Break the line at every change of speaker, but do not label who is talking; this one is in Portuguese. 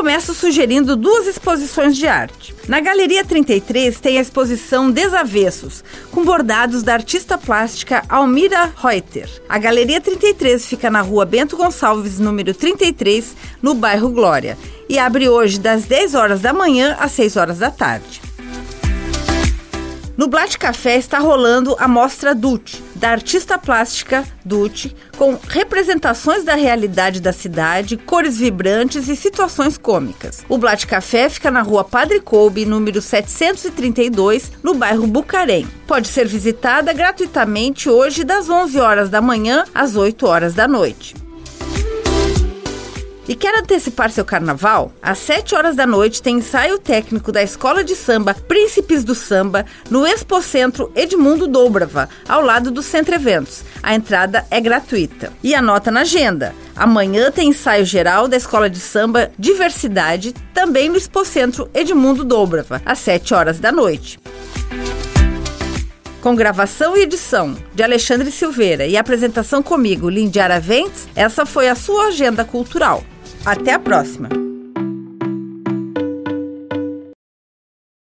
começo sugerindo duas exposições de arte. Na Galeria 33 tem a exposição Desavessos, com bordados da artista plástica Almira Reuter. A Galeria 33 fica na rua Bento Gonçalves, número 33, no bairro Glória, e abre hoje das 10 horas da manhã às 6 horas da tarde. No Blatt Café está rolando a mostra Dute, da artista plástica Dute, com representações da realidade da cidade, cores vibrantes e situações cômicas. O Blatt Café fica na rua Padre Coube, número 732, no bairro Bucarém. Pode ser visitada gratuitamente hoje das 11 horas da manhã às 8 horas da noite. E quer antecipar seu carnaval? Às 7 horas da noite tem ensaio técnico da Escola de Samba Príncipes do Samba no Expocentro Edmundo Dobrava, ao lado do Centro Eventos. A entrada é gratuita. E anota na agenda. Amanhã tem ensaio geral da Escola de Samba Diversidade, também no Expocentro Edmundo Dobrava, às 7 horas da noite. Com gravação e edição de Alexandre Silveira e apresentação comigo, Lindiara Ventes, essa foi a sua agenda cultural. Até a próxima!